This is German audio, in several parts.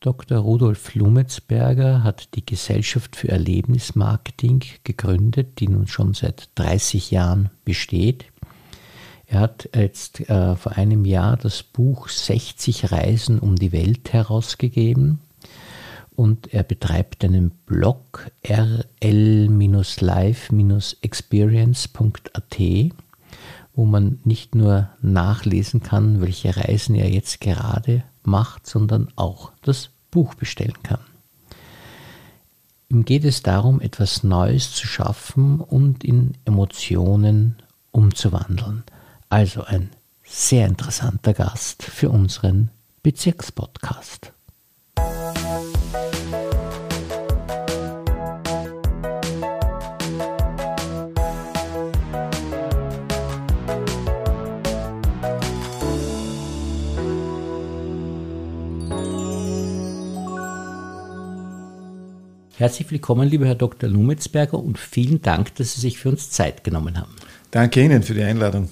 Dr. Rudolf Lumetzberger hat die Gesellschaft für Erlebnismarketing gegründet, die nun schon seit 30 Jahren besteht. Er hat jetzt äh, vor einem Jahr das Buch 60 Reisen um die Welt herausgegeben und er betreibt einen Blog rl-live-experience.at, wo man nicht nur nachlesen kann, welche Reisen er jetzt gerade macht, sondern auch das Buch bestellen kann. Ihm geht es darum, etwas Neues zu schaffen und in Emotionen umzuwandeln. Also ein sehr interessanter Gast für unseren Bezirkspodcast. Herzlich willkommen, lieber Herr Dr. Lumetzberger, und vielen Dank, dass Sie sich für uns Zeit genommen haben. Danke Ihnen für die Einladung.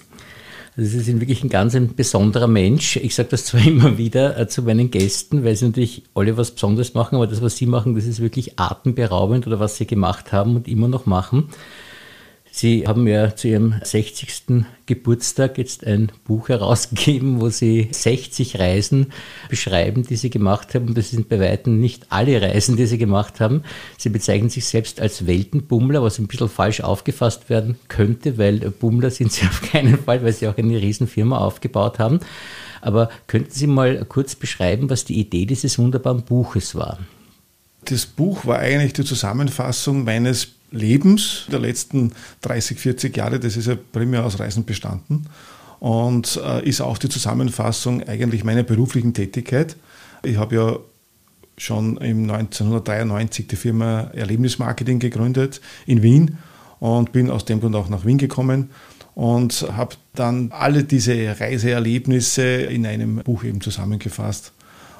Also Sie sind wirklich ein ganz ein besonderer Mensch. Ich sage das zwar immer wieder äh, zu meinen Gästen, weil sie natürlich alle was Besonderes machen, aber das, was Sie machen, das ist wirklich atemberaubend oder was Sie gemacht haben und immer noch machen. Sie haben ja zu Ihrem 60. Geburtstag jetzt ein Buch herausgegeben, wo Sie 60 Reisen beschreiben, die Sie gemacht haben. Das sind bei weitem nicht alle Reisen, die Sie gemacht haben. Sie bezeichnen sich selbst als Weltenbummler, was ein bisschen falsch aufgefasst werden könnte, weil Bummler sind Sie auf keinen Fall, weil Sie auch eine Riesenfirma aufgebaut haben. Aber könnten Sie mal kurz beschreiben, was die Idee dieses wunderbaren Buches war? Das Buch war eigentlich die Zusammenfassung meines Lebens der letzten 30, 40 Jahre, das ist ja primär aus Reisen bestanden und äh, ist auch die Zusammenfassung eigentlich meiner beruflichen Tätigkeit. Ich habe ja schon im 1993 die Firma Erlebnismarketing gegründet in Wien und bin aus dem Grund auch nach Wien gekommen und habe dann alle diese Reiseerlebnisse in einem Buch eben zusammengefasst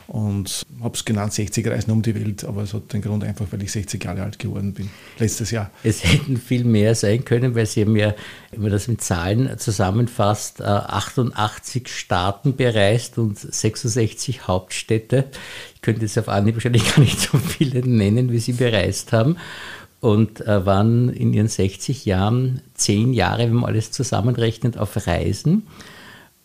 und habe es genannt 60 Reisen um die Welt, aber es hat den Grund einfach, weil ich 60 Jahre alt geworden bin, letztes Jahr. Es hätten viel mehr sein können, weil Sie haben ja, wenn man das mit Zahlen zusammenfasst, 88 äh, Staaten bereist und 66 Hauptstädte. Ich könnte jetzt auf Anhieb wahrscheinlich gar nicht so viele nennen, wie Sie bereist haben und äh, waren in ihren 60 Jahren zehn Jahre, wenn man alles zusammenrechnet, auf Reisen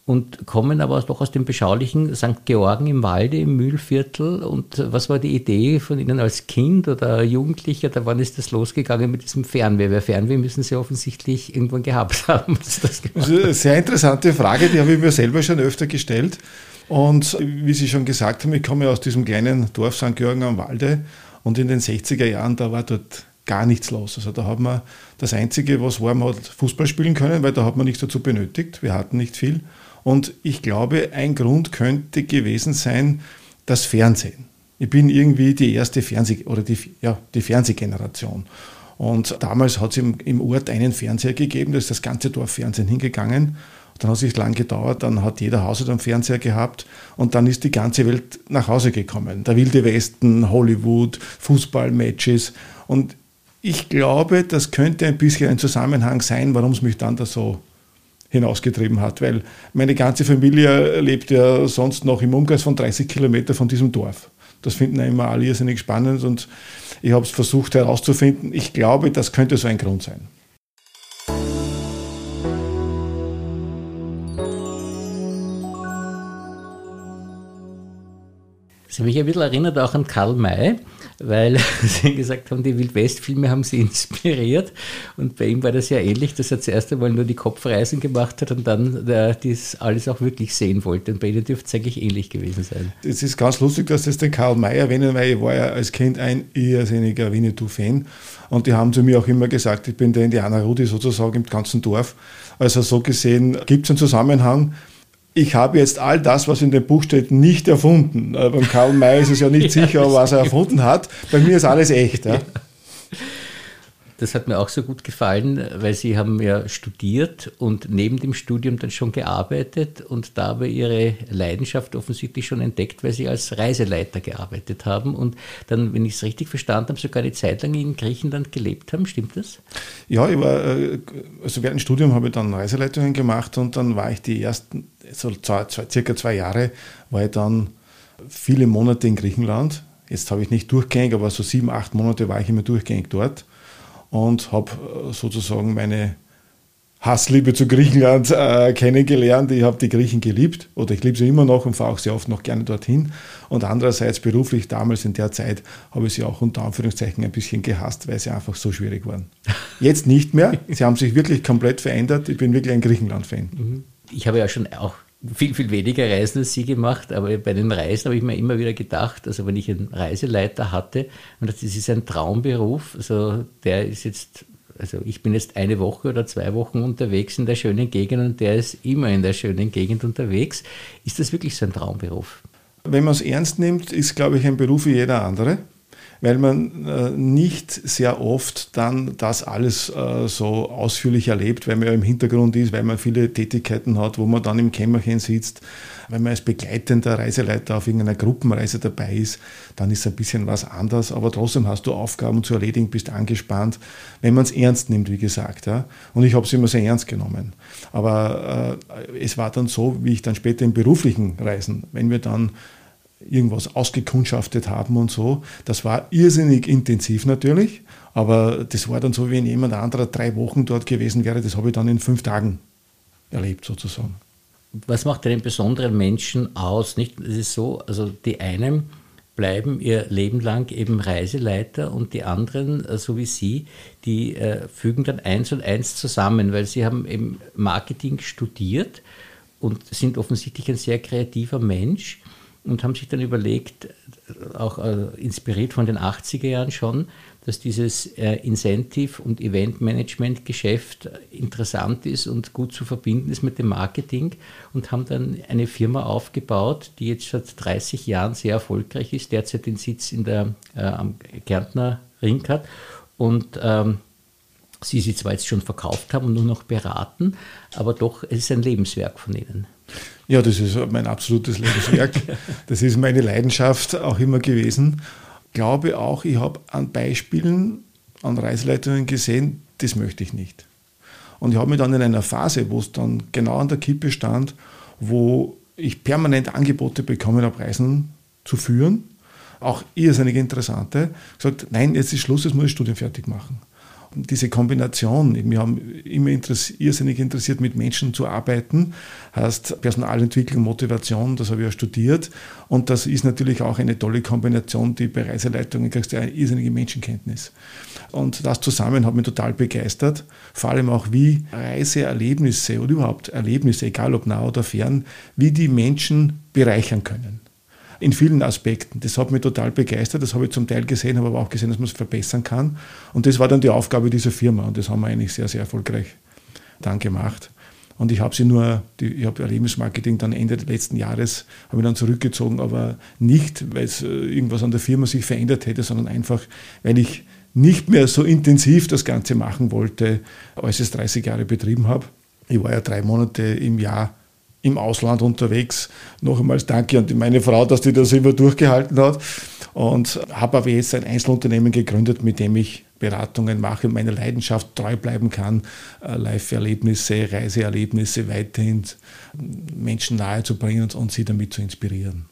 und kommen aber doch aus dem beschaulichen St. Georgen im Walde, im Mühlviertel. Und was war die Idee von Ihnen als Kind oder Jugendlicher? Da wann ist das losgegangen mit diesem Fernweh? Weil Fernweh müssen Sie offensichtlich irgendwann gehabt haben. Das, das ist eine sehr interessante Frage, die habe ich mir selber schon öfter gestellt. Und wie Sie schon gesagt haben, ich komme aus diesem kleinen Dorf St. Georgen am Walde. Und in den 60er Jahren, da war dort gar nichts los. Also da hat man das Einzige, was war, man hat Fußball spielen können, weil da hat man nichts dazu benötigt. Wir hatten nicht viel. Und ich glaube, ein Grund könnte gewesen sein, das Fernsehen. Ich bin irgendwie die erste Fernseh- oder die, ja, die Fernsehgeneration. Und damals hat es im, im Ort einen Fernseher gegeben, da ist das ganze Dorf Fernsehen hingegangen. Dann hat es lang gedauert, dann hat jeder Haus einen Fernseher gehabt und dann ist die ganze Welt nach Hause gekommen. Der Wilde Westen, Hollywood, Fußballmatches. Und ich glaube, das könnte ein bisschen ein Zusammenhang sein, warum es mich dann da so hinausgetrieben hat, weil meine ganze Familie lebt ja sonst noch im Umkreis von 30 Kilometern von diesem Dorf. Das finden ja immer alle irrsinnig spannend und ich habe es versucht herauszufinden. Ich glaube, das könnte so ein Grund sein. Hat mich ein bisschen erinnert auch an Karl May, weil Sie gesagt haben, die Wildwest-Filme haben Sie inspiriert. Und bei ihm war das ja ähnlich, dass er zuerst einmal nur die Kopfreisen gemacht hat und dann äh, das alles auch wirklich sehen wollte. Und bei Ihnen dürfte es eigentlich ähnlich gewesen sein. Es ist ganz lustig, dass das den Karl May erwähnen, weil ich war ja als Kind ein irrsinniger Winnetou-Fan. Und die haben zu mir auch immer gesagt, ich bin der Indianer Rudi sozusagen im ganzen Dorf. Also so gesehen gibt es einen Zusammenhang ich habe jetzt all das, was in dem Buch steht, nicht erfunden. Äh, beim Karl May ist es ja nicht ja, sicher, was er erfunden hat. Bei mir ist alles echt. Ja. Das hat mir auch so gut gefallen, weil Sie haben ja studiert und neben dem Studium dann schon gearbeitet und dabei Ihre Leidenschaft offensichtlich schon entdeckt, weil Sie als Reiseleiter gearbeitet haben und dann, wenn ich es richtig verstanden habe, sogar eine Zeit lang in Griechenland gelebt haben. Stimmt das? Ja, ich war, äh, also während dem Studium habe ich dann Reiseleitungen gemacht und dann war ich die ersten, so zwei, zwei, circa zwei Jahre, war ich dann viele Monate in Griechenland. Jetzt habe ich nicht durchgängig, aber so sieben, acht Monate war ich immer durchgängig dort und habe äh, sozusagen meine Hassliebe zu Griechenland äh, kennengelernt. Ich habe die Griechen geliebt oder ich liebe sie immer noch und fahre auch sehr oft noch gerne dorthin. Und andererseits beruflich damals in der Zeit habe ich sie auch unter Anführungszeichen ein bisschen gehasst, weil sie einfach so schwierig waren. Jetzt nicht mehr. Sie haben sich wirklich komplett verändert. Ich bin wirklich ein Griechenland-Fan. Mhm. Ich habe ja schon auch viel, viel weniger Reisen als Sie gemacht, aber bei den Reisen habe ich mir immer wieder gedacht, also wenn ich einen Reiseleiter hatte, und das ist ein Traumberuf, also der ist jetzt also ich bin jetzt eine Woche oder zwei Wochen unterwegs in der schönen Gegend und der ist immer in der schönen Gegend unterwegs. Ist das wirklich so ein Traumberuf? Wenn man es ernst nimmt, ist, glaube ich, ein Beruf wie jeder andere weil man äh, nicht sehr oft dann das alles äh, so ausführlich erlebt, weil man ja im Hintergrund ist, weil man viele Tätigkeiten hat, wo man dann im Kämmerchen sitzt. Wenn man als begleitender Reiseleiter auf irgendeiner Gruppenreise dabei ist, dann ist ein bisschen was anders, aber trotzdem hast du Aufgaben zu erledigen, bist angespannt, wenn man es ernst nimmt, wie gesagt. Ja. Und ich habe es immer sehr ernst genommen. Aber äh, es war dann so, wie ich dann später in beruflichen Reisen, wenn wir dann irgendwas ausgekundschaftet haben und so. Das war irrsinnig intensiv natürlich, aber das war dann so, wie wenn jemand anderer drei Wochen dort gewesen wäre. Das habe ich dann in fünf Tagen erlebt sozusagen. Was macht einen besonderen Menschen aus? Nicht? Es ist so, also die einen bleiben ihr Leben lang eben Reiseleiter und die anderen, äh, so wie Sie, die äh, fügen dann eins und eins zusammen, weil sie haben eben Marketing studiert und sind offensichtlich ein sehr kreativer Mensch und haben sich dann überlegt, auch äh, inspiriert von den 80er Jahren schon, dass dieses äh, Incentive- und Eventmanagement-Geschäft interessant ist und gut zu verbinden ist mit dem Marketing und haben dann eine Firma aufgebaut, die jetzt seit 30 Jahren sehr erfolgreich ist, derzeit den Sitz in der, äh, am Kärntner Ring hat und ähm, sie sie zwar jetzt schon verkauft haben und nur noch beraten, aber doch es ist ein Lebenswerk von ihnen. Ja, das ist mein absolutes Lebenswerk. Das ist meine Leidenschaft auch immer gewesen. Ich glaube auch, ich habe an Beispielen, an Reiseleitungen gesehen, das möchte ich nicht. Und ich habe mich dann in einer Phase, wo es dann genau an der Kippe stand, wo ich permanent Angebote bekommen habe, Reisen zu führen, auch irrsinnig interessante, gesagt, nein, jetzt ist Schluss, jetzt muss ich Studien fertig machen diese Kombination, wir haben immer interess irrsinnig interessiert, mit Menschen zu arbeiten, heißt Personalentwicklung, Motivation, das habe ich ja studiert. Und das ist natürlich auch eine tolle Kombination, die bei Reiseleitungen kriegst du eine irrsinnige Menschenkenntnis. Und das zusammen hat mich total begeistert, vor allem auch wie Reiseerlebnisse oder überhaupt Erlebnisse, egal ob nah oder fern, wie die Menschen bereichern können in vielen Aspekten. Das hat mich total begeistert. Das habe ich zum Teil gesehen, habe aber auch gesehen, dass man es verbessern kann. Und das war dann die Aufgabe dieser Firma. Und das haben wir eigentlich sehr, sehr erfolgreich dann gemacht. Und ich habe sie nur, ich habe Erlebnismarketing dann Ende letzten Jahres, habe ich dann zurückgezogen, aber nicht, weil es äh, irgendwas an der Firma sich verändert hätte, sondern einfach, weil ich nicht mehr so intensiv das Ganze machen wollte, als ich es 30 Jahre betrieben habe. Ich war ja drei Monate im Jahr im Ausland unterwegs. Noch einmal danke an meine Frau, dass die das immer durchgehalten hat. Und habe aber jetzt ein Einzelunternehmen gegründet, mit dem ich Beratungen mache und meiner Leidenschaft treu bleiben kann, äh, Live-Erlebnisse, Reiseerlebnisse weiterhin Menschen nahe zu bringen und sie damit zu inspirieren.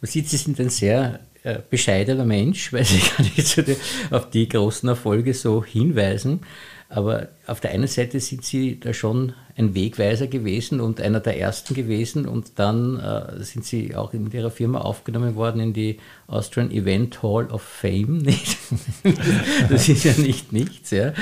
Man sieht, Sie sind ein sehr äh, bescheidener Mensch, weil Sie gar nicht auf die großen Erfolge so hinweisen. Aber auf der einen Seite sind Sie da schon ein Wegweiser gewesen und einer der ersten gewesen und dann äh, sind Sie auch in Ihrer Firma aufgenommen worden in die Austrian Event Hall of Fame. das ist ja nicht nichts. Ja.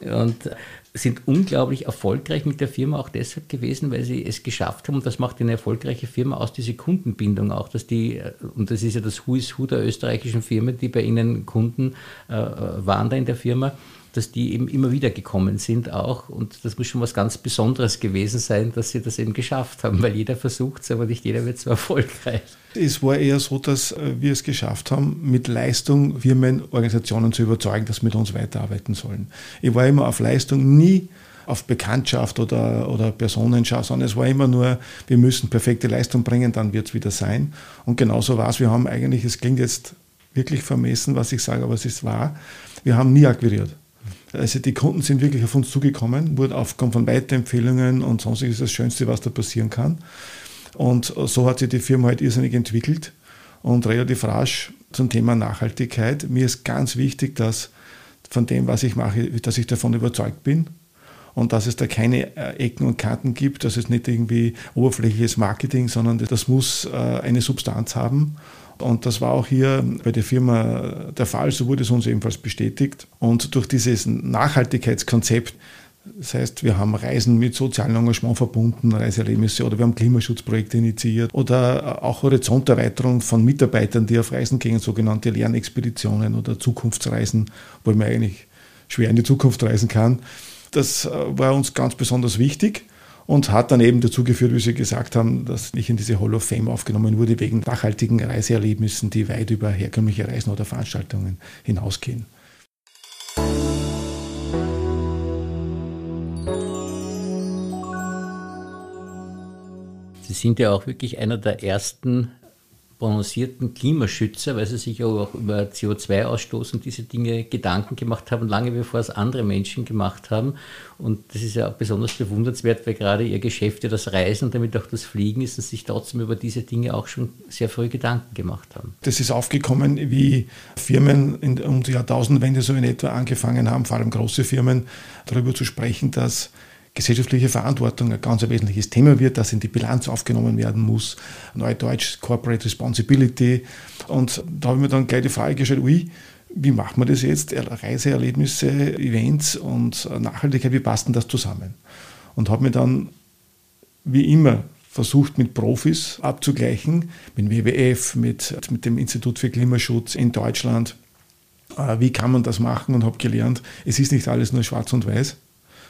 Und sind unglaublich erfolgreich mit der Firma auch deshalb gewesen, weil sie es geschafft haben, und das macht eine erfolgreiche Firma aus, diese Kundenbindung auch, dass die, und das ist ja das Who is Who der österreichischen Firmen, die bei ihnen Kunden äh, waren da in der Firma, dass die eben immer wieder gekommen sind auch. Und das muss schon was ganz Besonderes gewesen sein, dass sie das eben geschafft haben, weil jeder versucht es, aber nicht jeder wird so erfolgreich. Es war eher so, dass äh, wir es geschafft haben, mit Leistung Firmen, Organisationen zu überzeugen, dass sie mit uns weiterarbeiten sollen. Ich war immer auf Leistung, nie auf Bekanntschaft oder, oder Personenschaft, sondern es war immer nur, wir müssen perfekte Leistung bringen, dann wird es wieder sein. Und genauso war es. Wir haben eigentlich, es klingt jetzt wirklich vermessen, was ich sage, aber es ist wahr, wir haben nie akquiriert. Also die Kunden sind wirklich auf uns zugekommen, wurden aufgekommen von Weiterempfehlungen und sonstiges das Schönste, was da passieren kann. Und so hat sich die Firma halt irrsinnig entwickelt. und relativ rasch zum Thema Nachhaltigkeit. Mir ist ganz wichtig, dass von dem, was ich mache, dass ich davon überzeugt bin und dass es da keine äh, Ecken und Kanten gibt, dass es nicht irgendwie oberflächliches Marketing, sondern das muss äh, eine Substanz haben. Und das war auch hier bei der Firma der Fall, so wurde es uns ebenfalls bestätigt. Und durch dieses Nachhaltigkeitskonzept das heißt, wir haben Reisen mit sozialem Engagement verbunden, Reiseerlebnisse oder wir haben Klimaschutzprojekte initiiert oder auch Horizonterweiterung von Mitarbeitern, die auf Reisen gehen, sogenannte Lernexpeditionen oder Zukunftsreisen, wo man eigentlich schwer in die Zukunft reisen kann. Das äh, war uns ganz besonders wichtig und hat dann eben dazu geführt, wie Sie gesagt haben, dass ich in diese Hall of Fame aufgenommen wurde, wegen nachhaltigen Reiseerlebnissen, die weit über herkömmliche Reisen oder Veranstaltungen hinausgehen. Sie sind ja auch wirklich einer der ersten prononcierten Klimaschützer, weil sie sich auch über CO2-Ausstoß und diese Dinge Gedanken gemacht haben, lange bevor es andere Menschen gemacht haben. Und das ist ja auch besonders bewundernswert, weil gerade ihr Geschäft ja das Reisen und damit auch das Fliegen ist und sich trotzdem über diese Dinge auch schon sehr früh Gedanken gemacht haben. Das ist aufgekommen, wie Firmen in, um die Jahrtausendwende so in etwa angefangen haben, vor allem große Firmen, darüber zu sprechen, dass gesellschaftliche Verantwortung ein ganz wesentliches Thema wird, das in die Bilanz aufgenommen werden muss. Neudeutsch Corporate Responsibility. Und da habe ich mir dann gleich die Frage gestellt, ui, wie macht man das jetzt? Reiseerlebnisse, Events und Nachhaltigkeit, wie passt denn das zusammen? Und habe mir dann, wie immer, versucht mit Profis abzugleichen, mit WWF, mit, mit dem Institut für Klimaschutz in Deutschland. Äh, wie kann man das machen? Und habe gelernt, es ist nicht alles nur schwarz und weiß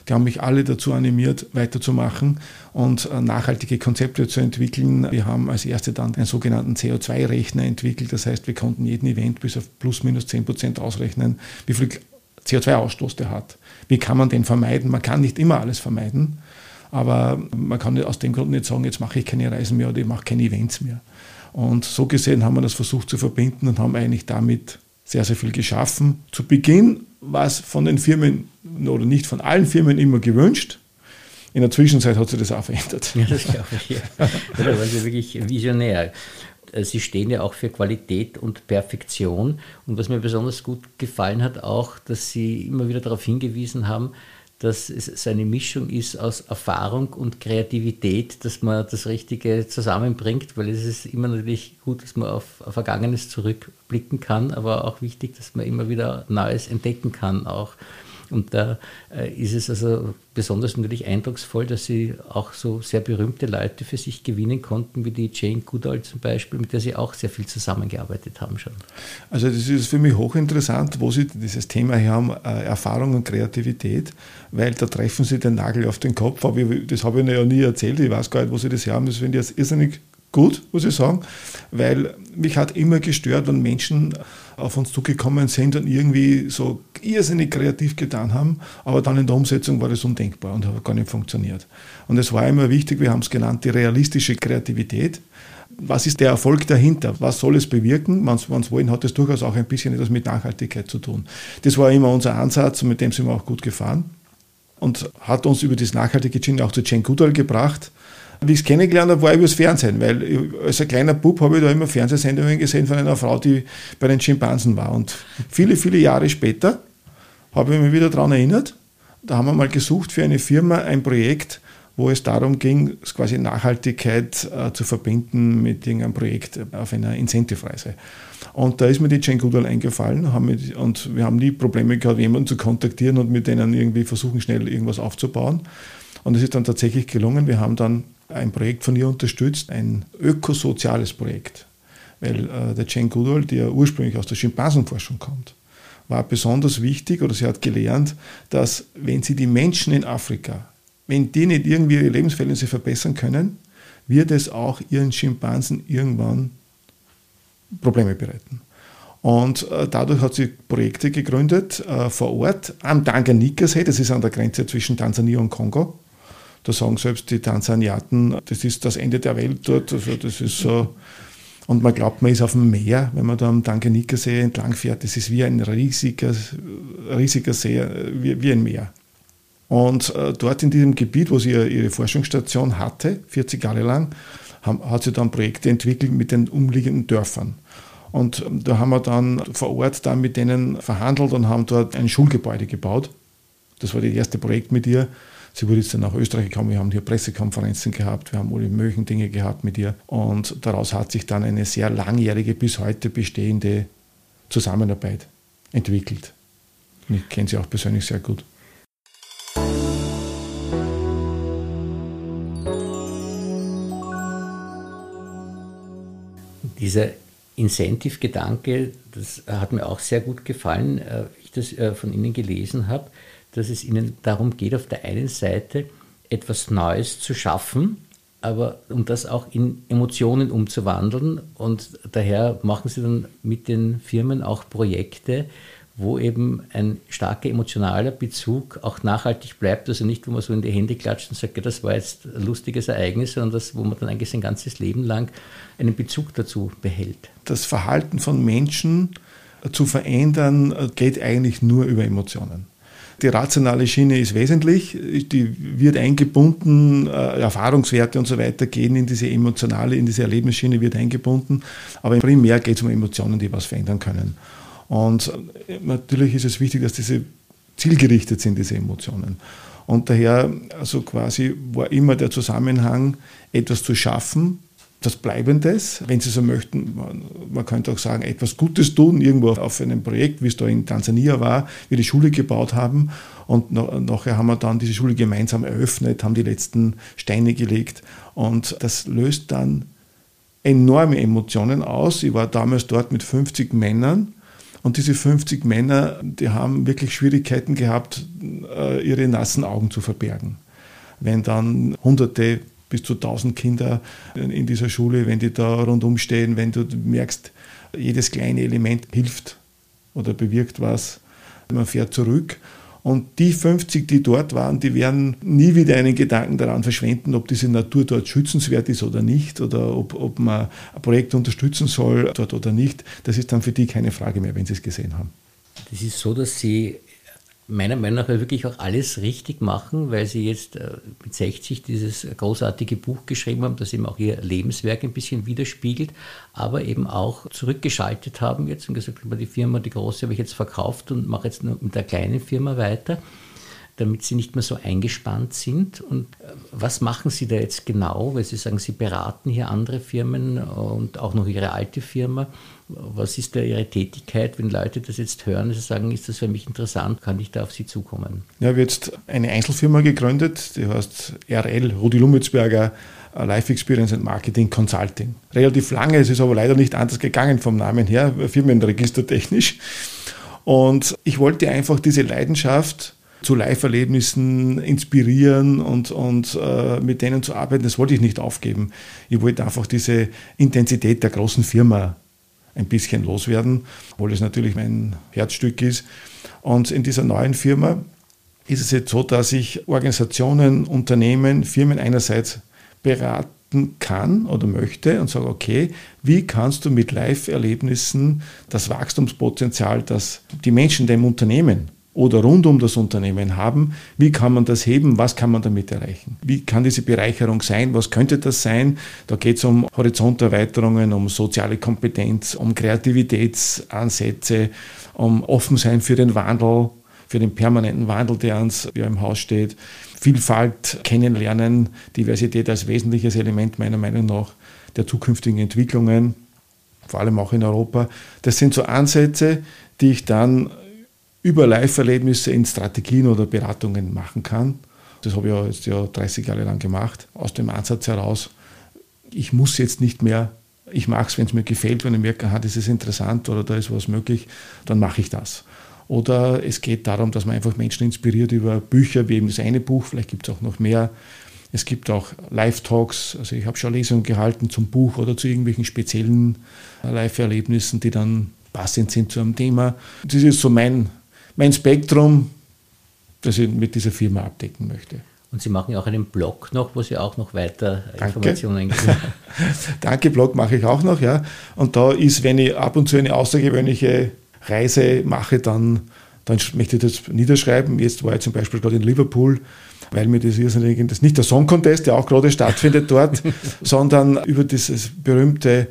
die haben mich alle dazu animiert, weiterzumachen und äh, nachhaltige Konzepte zu entwickeln. Wir haben als erste dann einen sogenannten CO2-Rechner entwickelt. Das heißt, wir konnten jeden Event bis auf plus minus 10 Prozent ausrechnen, wie viel CO2-Ausstoß der hat. Wie kann man den vermeiden? Man kann nicht immer alles vermeiden, aber man kann aus dem Grund nicht sagen, jetzt mache ich keine Reisen mehr oder ich mache keine Events mehr. Und so gesehen haben wir das versucht zu verbinden und haben eigentlich damit sehr, sehr viel geschaffen. Zu Beginn war es von den Firmen oder nicht von allen Firmen immer gewünscht. In der Zwischenzeit hat sich das auch verändert. Ja, das glaube ich. Ja. Da waren Sie wirklich visionär. Äh, Sie stehen ja auch für Qualität und Perfektion. Und was mir besonders gut gefallen hat, auch, dass Sie immer wieder darauf hingewiesen haben, dass es eine Mischung ist aus Erfahrung und Kreativität, dass man das Richtige zusammenbringt, weil es ist immer natürlich gut, dass man auf Vergangenes zurückblicken kann, aber auch wichtig, dass man immer wieder Neues entdecken kann auch. Und da äh, ist es also besonders natürlich eindrucksvoll, dass sie auch so sehr berühmte Leute für sich gewinnen konnten, wie die Jane Goodall zum Beispiel, mit der sie auch sehr viel zusammengearbeitet haben schon. Also das ist für mich hochinteressant, wo sie dieses Thema her haben, äh, Erfahrung und Kreativität, weil da treffen sie den Nagel auf den Kopf. Aber das habe ich ihnen ja nie erzählt, ich weiß gar nicht, wo sie das haben. Das finde ich jetzt irrsinnig gut, muss ich sagen, weil mich hat immer gestört, wenn Menschen auf uns zugekommen sind und irgendwie so irrsinnig kreativ getan haben, aber dann in der Umsetzung war das undenkbar und hat gar nicht funktioniert. Und es war immer wichtig, wir haben es genannt, die realistische Kreativität. Was ist der Erfolg dahinter? Was soll es bewirken? Wenn Sie wollen, hat es durchaus auch ein bisschen etwas mit Nachhaltigkeit zu tun. Das war immer unser Ansatz und mit dem sind wir auch gut gefahren und hat uns über das nachhaltige Gin auch zu Jane Goodall gebracht wie ich es kennengelernt habe, war übers Fernsehen, weil als ein kleiner Bub habe ich da immer Fernsehsendungen gesehen von einer Frau, die bei den Schimpansen war. Und viele, viele Jahre später habe ich mich wieder daran erinnert. Da haben wir mal gesucht für eine Firma ein Projekt, wo es darum ging, quasi Nachhaltigkeit äh, zu verbinden mit irgendeinem Projekt auf einer Incentive-Reise. Und da ist mir die Jane Goodall eingefallen haben mit, und wir haben nie Probleme gehabt, jemanden zu kontaktieren und mit denen irgendwie versuchen, schnell irgendwas aufzubauen. Und es ist dann tatsächlich gelungen. Wir haben dann ein Projekt von ihr unterstützt, ein ökosoziales Projekt. Weil äh, der Jane Goodall, ja ursprünglich aus der Schimpansenforschung kommt, war besonders wichtig oder sie hat gelernt, dass wenn sie die Menschen in Afrika, wenn die nicht irgendwie ihre Lebensverhältnisse verbessern können, wird es auch ihren Schimpansen irgendwann Probleme bereiten. Und äh, dadurch hat sie Projekte gegründet äh, vor Ort am Tanganika-See, das ist an der Grenze zwischen Tansania und Kongo. Da sagen selbst die Tansaniaten, das ist das Ende der Welt dort. Also das ist so. Und man glaubt, man ist auf dem Meer, wenn man da am Tanganika-See entlang fährt. Das ist wie ein riesiger, riesiger See, wie, wie ein Meer. Und äh, dort in diesem Gebiet, wo sie ihre Forschungsstation hatte, 40 Jahre lang, hat sie dann Projekte entwickelt mit den umliegenden Dörfern. Und da haben wir dann vor Ort dann mit denen verhandelt und haben dort ein Schulgebäude gebaut. Das war das erste Projekt mit ihr. Sie wurde jetzt dann nach Österreich gekommen, wir haben hier Pressekonferenzen gehabt, wir haben alle möglichen Dinge gehabt mit ihr. Und daraus hat sich dann eine sehr langjährige, bis heute bestehende Zusammenarbeit entwickelt. Ich kenne sie auch persönlich sehr gut. Dieser Incentive-Gedanke, das hat mir auch sehr gut gefallen, äh, wie ich das äh, von Ihnen gelesen habe, dass es Ihnen darum geht, auf der einen Seite etwas Neues zu schaffen, aber um das auch in Emotionen umzuwandeln. Und daher machen Sie dann mit den Firmen auch Projekte, wo eben ein starker emotionaler Bezug auch nachhaltig bleibt. Also nicht, wo man so in die Hände klatscht und sagt, ja, das war jetzt ein lustiges Ereignis, sondern das, wo man dann eigentlich sein ganzes Leben lang einen Bezug dazu behält. Das Verhalten von Menschen zu verändern geht eigentlich nur über Emotionen. Die rationale Schiene ist wesentlich, die wird eingebunden, äh, Erfahrungswerte und so weiter gehen in diese emotionale, in diese Erlebnisschiene wird eingebunden, aber primär geht es um Emotionen, die was verändern können. Und äh, natürlich ist es wichtig, dass diese zielgerichtet sind, diese Emotionen. Und daher, also quasi war immer der Zusammenhang, etwas zu schaffen, etwas Bleibendes, wenn Sie so möchten, man, man, könnte auch sagen, etwas Gutes tun, irgendwo auf einem Projekt, wie es da in Tansania war, wir die Schule gebaut haben und no, nachher haben wir dann diese Schule gemeinsam eröffnet, haben die letzten Steine gelegt und das löst dann enorme Emotionen aus. Ich war damals dort mit 50 Männern und diese 50 Männer, die haben wirklich Schwierigkeiten gehabt, äh, ihre nassen Augen zu verbergen. Wenn dann hunderte bis zu 1000 Kinder in dieser Schule, wenn die da rundum stehen, wenn du merkst, jedes kleine Element hilft oder bewirkt was, man fährt zurück und die 50, die dort waren, die werden nie wieder einen Gedanken daran verschwenden, ob diese Natur dort schützenswert ist oder nicht, oder ob, ob man ein Projekt unterstützen soll dort oder nicht. Das ist dann für die keine Frage mehr, wenn sie es gesehen haben. Das ist so, dass Sie meiner Meinung nach wirklich auch alles richtig machen, weil sie jetzt äh, mit 60 dieses großartige Buch geschrieben haben, das eben auch ihr Lebenswerk ein bisschen widerspiegelt, aber eben auch zurückgeschaltet haben jetzt und gesagt, die Firma, die große habe ich jetzt verkauft und mache jetzt nur mit der kleinen Firma weiter damit sie nicht mehr so eingespannt sind. Und äh, was machen Sie da jetzt genau? Weil Sie sagen, Sie beraten hier andere Firmen und auch noch Ihre alte Firma. Was ist da Ihre Tätigkeit, wenn Leute das jetzt hören, sie sagen, ist das für mich interessant, kann ich da auf Sie zukommen? Wir haben jetzt eine Einzelfirma gegründet, die heißt RL, Rudi Lumitzberger äh, Life Experience and Marketing Consulting. Relativ lange, es ist aber leider nicht anders gegangen vom Namen her, firmenregistertechnisch. Und ich wollte einfach diese Leidenschaft zu Live-Erlebnissen inspirieren und, und äh, mit denen zu arbeiten, das wollte ich nicht aufgeben. Ich wollte einfach diese Intensität der großen Firma ein bisschen loswerden, obwohl es natürlich mein Herzstück ist. Und in dieser neuen Firma ist es jetzt so, dass ich Organisationen, Unternehmen, Firmen einerseits beraten kann oder möchte und sage, okay, wie kannst du mit Live-Erlebnissen das Wachstumspotenzial, das die Menschen dem Unternehmen oder rund um das Unternehmen haben. Wie kann man das heben? Was kann man damit erreichen? Wie kann diese Bereicherung sein? Was könnte das sein? Da geht es um Horizonterweiterungen, um soziale Kompetenz, um Kreativitätsansätze, um Offensein für den Wandel, für den permanenten Wandel, der uns ja im Haus steht. Vielfalt kennenlernen, Diversität als wesentliches Element meiner Meinung nach der zukünftigen Entwicklungen, vor allem auch in Europa. Das sind so Ansätze, die ich dann über Live-Erlebnisse in Strategien oder Beratungen machen kann. Das habe ich ja jetzt ja 30 Jahre lang gemacht, aus dem Ansatz heraus, ich muss jetzt nicht mehr, ich mache es, wenn es mir gefällt, wenn ich merke, aha, das ist interessant oder da ist was möglich, dann mache ich das. Oder es geht darum, dass man einfach Menschen inspiriert über Bücher, wie eben das eine Buch, vielleicht gibt es auch noch mehr. Es gibt auch Live-Talks, also ich habe schon Lesungen gehalten zum Buch oder zu irgendwelchen speziellen Live-Erlebnissen, die dann passend sind zu einem Thema. Das ist so mein mein Spektrum, das ich mit dieser Firma abdecken möchte. Und Sie machen ja auch einen Blog noch, wo Sie auch noch weiter Danke. Informationen geben. Danke, Blog mache ich auch noch, ja. Und da ist, wenn ich ab und zu eine außergewöhnliche Reise mache, dann, dann möchte ich das niederschreiben. Jetzt war ich zum Beispiel gerade in Liverpool, weil mir das irrsinnig, das ist nicht der Song Contest, der auch gerade stattfindet dort, sondern über dieses berühmte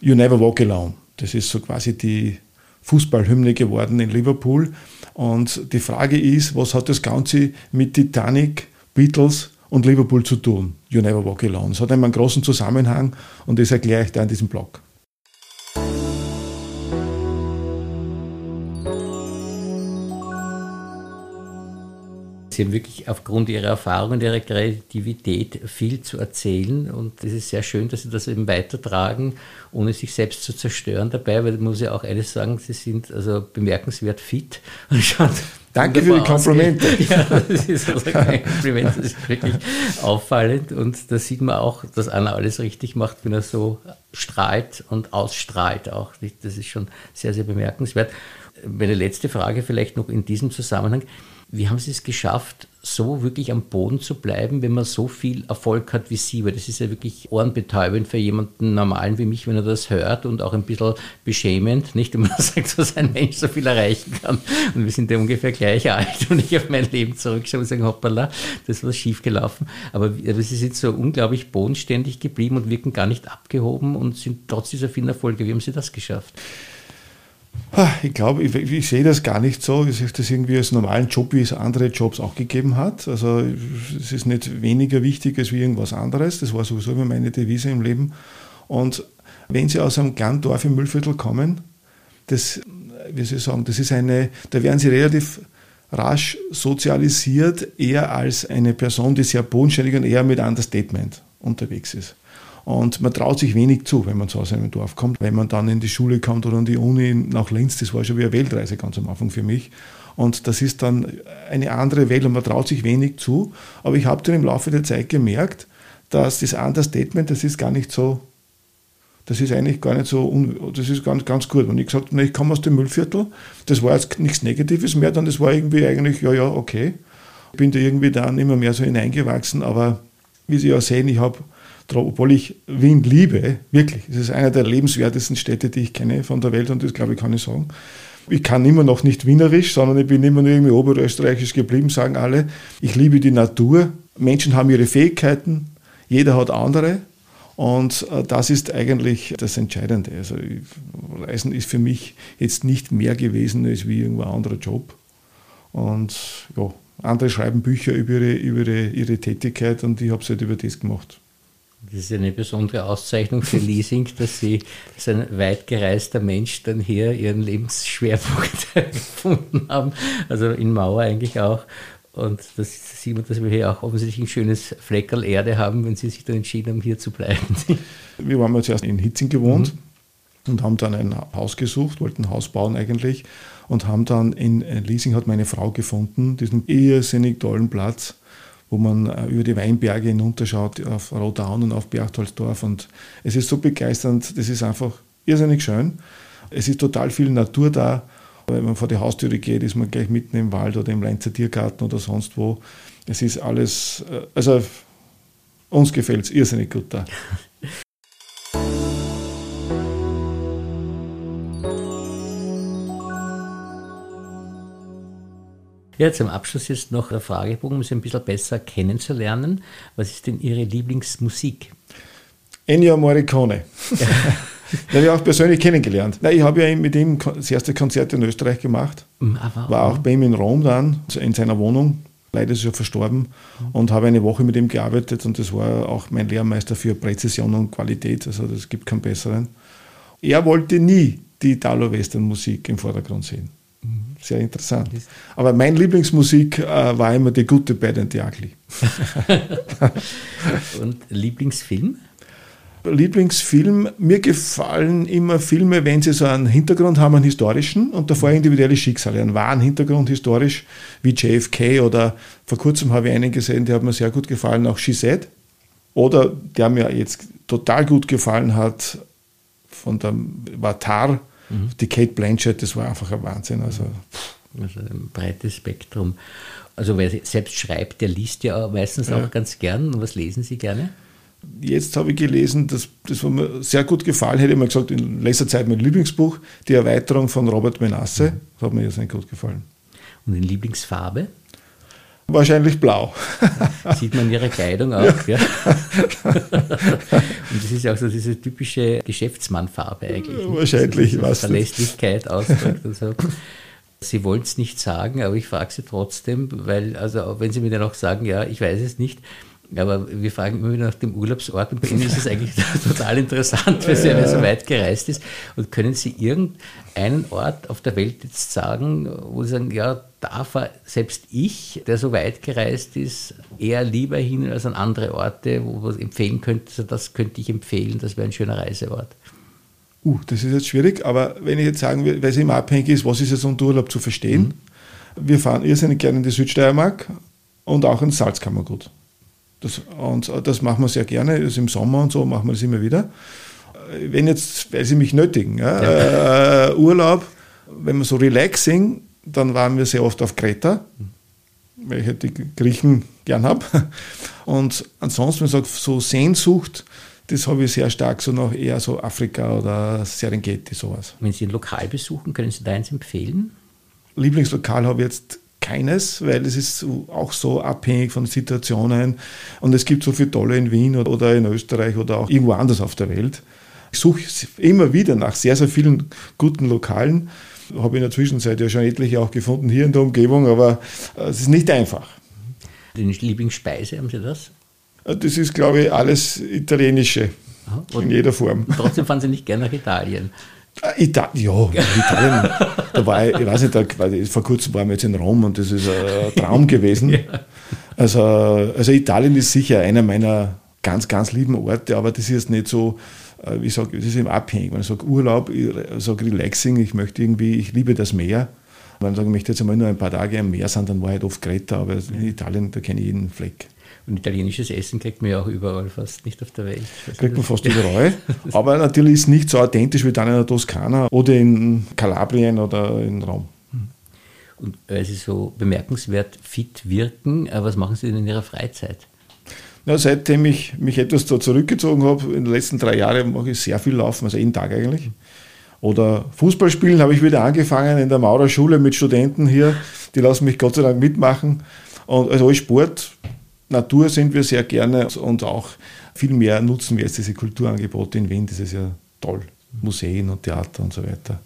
You Never Walk Alone. Das ist so quasi die Fußballhymne geworden in Liverpool. Und die Frage ist, was hat das Ganze mit Titanic, Beatles und Liverpool zu tun? You Never Walk Alone. Es hat einen großen Zusammenhang und das erkläre ich da in diesem Blog. Sie haben wirklich aufgrund Ihrer Erfahrung und Ihrer Kreativität viel zu erzählen und es ist sehr schön, dass Sie das eben weitertragen, ohne sich selbst zu zerstören dabei, weil ich muss ja auch eines sagen, Sie sind also bemerkenswert fit und Danke für die Komplimente. Ja, das ist also kein Kompliment, das ist wirklich auffallend und da sieht man auch, dass Anna alles richtig macht, wenn er so strahlt und ausstrahlt auch. Das ist schon sehr, sehr bemerkenswert. Meine letzte Frage vielleicht noch in diesem Zusammenhang. Wie haben Sie es geschafft, so wirklich am Boden zu bleiben, wenn man so viel Erfolg hat wie Sie? Weil das ist ja wirklich ohrenbetäubend für jemanden Normalen wie mich, wenn er das hört und auch ein bisschen beschämend, nicht? Wenn man sagt, dass ein Mensch so viel erreichen kann. Und wir sind ja ungefähr gleich alt und ich auf mein Leben zurückschaue und sage, hoppala, das war schief gelaufen. Aber, aber Sie sind so unglaublich bodenständig geblieben und wirken gar nicht abgehoben und sind trotz dieser vielen Erfolge. Wie haben Sie das geschafft? Ich glaube, ich, ich, sehe das gar nicht so. Ich sehe das irgendwie als normalen Job, wie es andere Jobs auch gegeben hat. Also es ist nicht weniger wichtig als wie irgendwas anderes. Das war sowieso immer meine Devise im Leben. Und wenn Sie aus einem kleinen Dorf im Müllviertel kommen, das, wie soll sagen, das ist eine, da werden Sie relativ rasch sozialisiert, eher als eine Person, die sehr bodenständig und eher mit Understatement unterwegs ist. Und man traut sich wenig zu, wenn man zu aus einem Dorf kommt. Wenn man dann in die Schule kommt oder in die Uni nach Linz, das war schon wie eine Weltreise ganz am Anfang für mich. Und das ist dann eine andere Welt und man traut sich wenig zu. Aber ich habe dann im Laufe der Zeit gemerkt, dass das Understatement, das ist gar nicht so, das ist eigentlich gar nicht so, das ist ganz, ganz gut. Und ich gesagt, na, ich komme aus dem Müllviertel, das war jetzt nichts Negatives mehr, dann das war irgendwie eigentlich, ja, ja, okay. Ich bin da irgendwie dann immer mehr so hineingewachsen, aber wie Sie ja sehen, ich habe obwohl ich Wien liebe, wirklich, es ist einer der lebenswertesten Städte, die ich kenne von der Welt und das glaube ich kann ich sagen. Ich kann immer noch nicht wienerisch, sondern ich bin immer nur irgendwie oberösterreichisch geblieben, sagen alle. Ich liebe die Natur. Menschen haben ihre Fähigkeiten, jeder hat andere. Und äh, das ist eigentlich das Entscheidende. Also Reisen ist für mich jetzt nicht mehr gewesen als wie irgendein anderer Job. Und ja, andere schreiben Bücher über ihre, über ihre, ihre Tätigkeit und ich habe es halt über das gemacht. Das ist eine besondere Auszeichnung für Leasing, dass Sie als ein weit gereister Mensch dann hier Ihren Lebensschwerpunkt gefunden haben. Also in Mauer eigentlich auch. Und das sieht man, dass wir hier auch offensichtlich ein schönes Fleckerl Erde haben, wenn Sie sich dann entschieden haben, hier zu bleiben. Wir waren zuerst in Hitzing gewohnt mhm. und haben dann ein Haus gesucht, wollten ein Haus bauen eigentlich und haben dann in Leasing hat meine Frau gefunden, diesen irrsinnig tollen Platz wo man äh, über die Weinberge hinunterschaut auf Rodaun und auf Berchtoldsdorf. Und es ist so begeisternd, das ist einfach irrsinnig schön. Es ist total viel Natur da. Wenn man vor die Haustüre geht, ist man gleich mitten im Wald oder im Leinzer Tiergarten oder sonst wo. Es ist alles, äh, also uns gefällt es irrsinnig gut da. Ja, zum Abschluss jetzt noch ein Fragebogen, um Sie ein bisschen besser kennenzulernen. Was ist denn Ihre Lieblingsmusik? Ennio Morricone. Ja. Den habe ich auch persönlich kennengelernt. ich habe ja mit ihm das erste Konzert in Österreich gemacht. Mhm, ah, War auch bei ihm in Rom dann, in seiner Wohnung. Leider ist er verstorben und habe eine Woche mit ihm gearbeitet und das war auch mein Lehrmeister für Präzision und Qualität. Also das gibt keinen besseren. Er wollte nie die Italo-Western-Musik im Vordergrund sehen sehr interessant. Aber meine Lieblingsmusik äh, war immer Good, The Bad and The Ugly. Und Lieblingsfilm? Lieblingsfilm, mir gefallen immer Filme, wenn sie so einen Hintergrund haben, einen historischen und davor individuelle Schicksale, einen wahren Hintergrund historisch, wie JFK oder vor kurzem habe ich einen gesehen, der hat mir sehr gut gefallen, auch She Said. Oder der mir jetzt total gut gefallen hat, von der war Tar, Mhm. Die Kate Blanchett, das war einfach ein Wahnsinn. Also, also ein breites Spektrum. Also wer selbst schreibt, der liest ja meistens ja. auch ganz gern. Und was lesen Sie gerne? Jetzt habe ich gelesen, das, das war mir sehr gut gefallen, hätte ich mal gesagt, in letzter Zeit mein Lieblingsbuch, die Erweiterung von Robert Menasse. Das hat mir sehr gut gefallen. Und in Lieblingsfarbe? Wahrscheinlich blau. Sieht man ihre Kleidung auch, ja. Und das ist ja auch so diese typische Geschäftsmannfarbe eigentlich. Wahrscheinlich, so was Verlässlichkeit ausdrückt und so. Sie wollen es nicht sagen, aber ich frage Sie trotzdem, weil, also wenn Sie mir dann auch sagen, ja, ich weiß es nicht, aber wir fragen immer wieder nach dem Urlaubsort und bei Ihnen ist es eigentlich total interessant, weil Sie ja so weit gereist ist. Und können Sie irgendeinen Ort auf der Welt jetzt sagen, wo Sie sagen, ja, da fahre selbst ich, der so weit gereist ist, eher lieber hin als an andere Orte, wo man empfehlen könnte, also das könnte ich empfehlen, das wäre ein schöner Reiseort. Uh, das ist jetzt schwierig, aber wenn ich jetzt sagen will, weil es immer abhängig ist, was ist jetzt unter Urlaub zu verstehen. Mhm. Wir fahren irrsinnig gerne in die Südsteiermark und auch ins Salzkammergut. Das, und das machen wir sehr gerne, also im Sommer und so machen wir das immer wieder. Wenn jetzt, weil sie mich nötigen, ja, ja. Äh, Urlaub, wenn man so relaxing, dann waren wir sehr oft auf Kreta, weil ich halt die Griechen gern habe. Und ansonsten, wenn man sagt, so Sehnsucht, das habe ich sehr stark so noch eher so Afrika oder Serengeti, sowas. Wenn Sie ein Lokal besuchen, können Sie da eins empfehlen? Lieblingslokal habe ich jetzt keines, weil es ist auch so abhängig von Situationen und es gibt so viele tolle in Wien oder in Österreich oder auch irgendwo anders auf der Welt. Ich suche immer wieder nach sehr, sehr vielen guten Lokalen. Habe in der Zwischenzeit ja schon etliche auch gefunden hier in der Umgebung, aber es ist nicht einfach. Die Lieblingsspeise, haben Sie das? Das ist, glaube ich, alles Italienische. in jeder Form. Trotzdem fahren Sie nicht gerne nach Italien. Äh, Italien, ja, Italien, da war ich, ich weiß nicht, da, vor kurzem waren wir jetzt in Rom und das ist ein Traum gewesen. ja. also, also Italien ist sicher einer meiner ganz, ganz lieben Orte, aber das ist nicht so, äh, ich sage, das ist eben abhängig. Wenn ich sage Urlaub, ich sage Relaxing, ich möchte irgendwie, ich liebe das Meer. Wenn ich sage, ich möchte jetzt einmal nur ein paar Tage am Meer sein, dann war ich halt oft Kreta, aber in Italien, da kenne ich jeden Fleck. Und italienisches Essen kriegt man ja auch überall fast, nicht auf der Welt. Also kriegt man fast überall. Aber natürlich ist es nicht so authentisch wie dann in der Toskana oder in Kalabrien oder in Rom. Und weil Sie so bemerkenswert fit wirken, äh, was machen Sie denn in Ihrer Freizeit? Ja, seitdem ich mich etwas da zurückgezogen habe, in den letzten drei Jahren mache ich sehr viel Laufen, also jeden Tag eigentlich. Oder Fußballspielen habe ich wieder angefangen in der Maurerschule mit Studenten hier, die lassen mich Gott sei Dank mitmachen. Und also Sport, Natur sind wir sehr gerne und auch viel mehr nutzen wir jetzt diese Kulturangebote in Wien. Das ist ja toll. Museen und Theater und so weiter.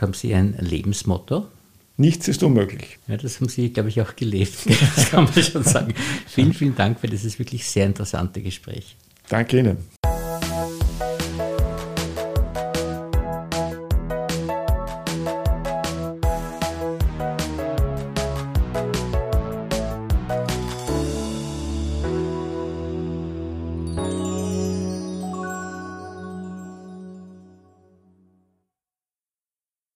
Haben Sie ein Lebensmotto? Nichts ist unmöglich. Ja, das haben Sie, glaube ich, auch gelebt. Das kann man schon sagen. vielen, vielen Dank für dieses wirklich sehr interessante Gespräch. Danke Ihnen.